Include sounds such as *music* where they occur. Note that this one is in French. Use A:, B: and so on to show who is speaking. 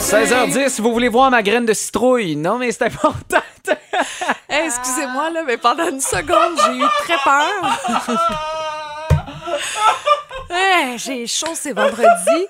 A: 16h10, vous voulez voir ma graine de citrouille? Non, mais c'est important. *laughs*
B: Hey, excusez-moi, là, mais pendant une seconde, j'ai eu très peur. *laughs* J'ai chaud, c'est vendredi.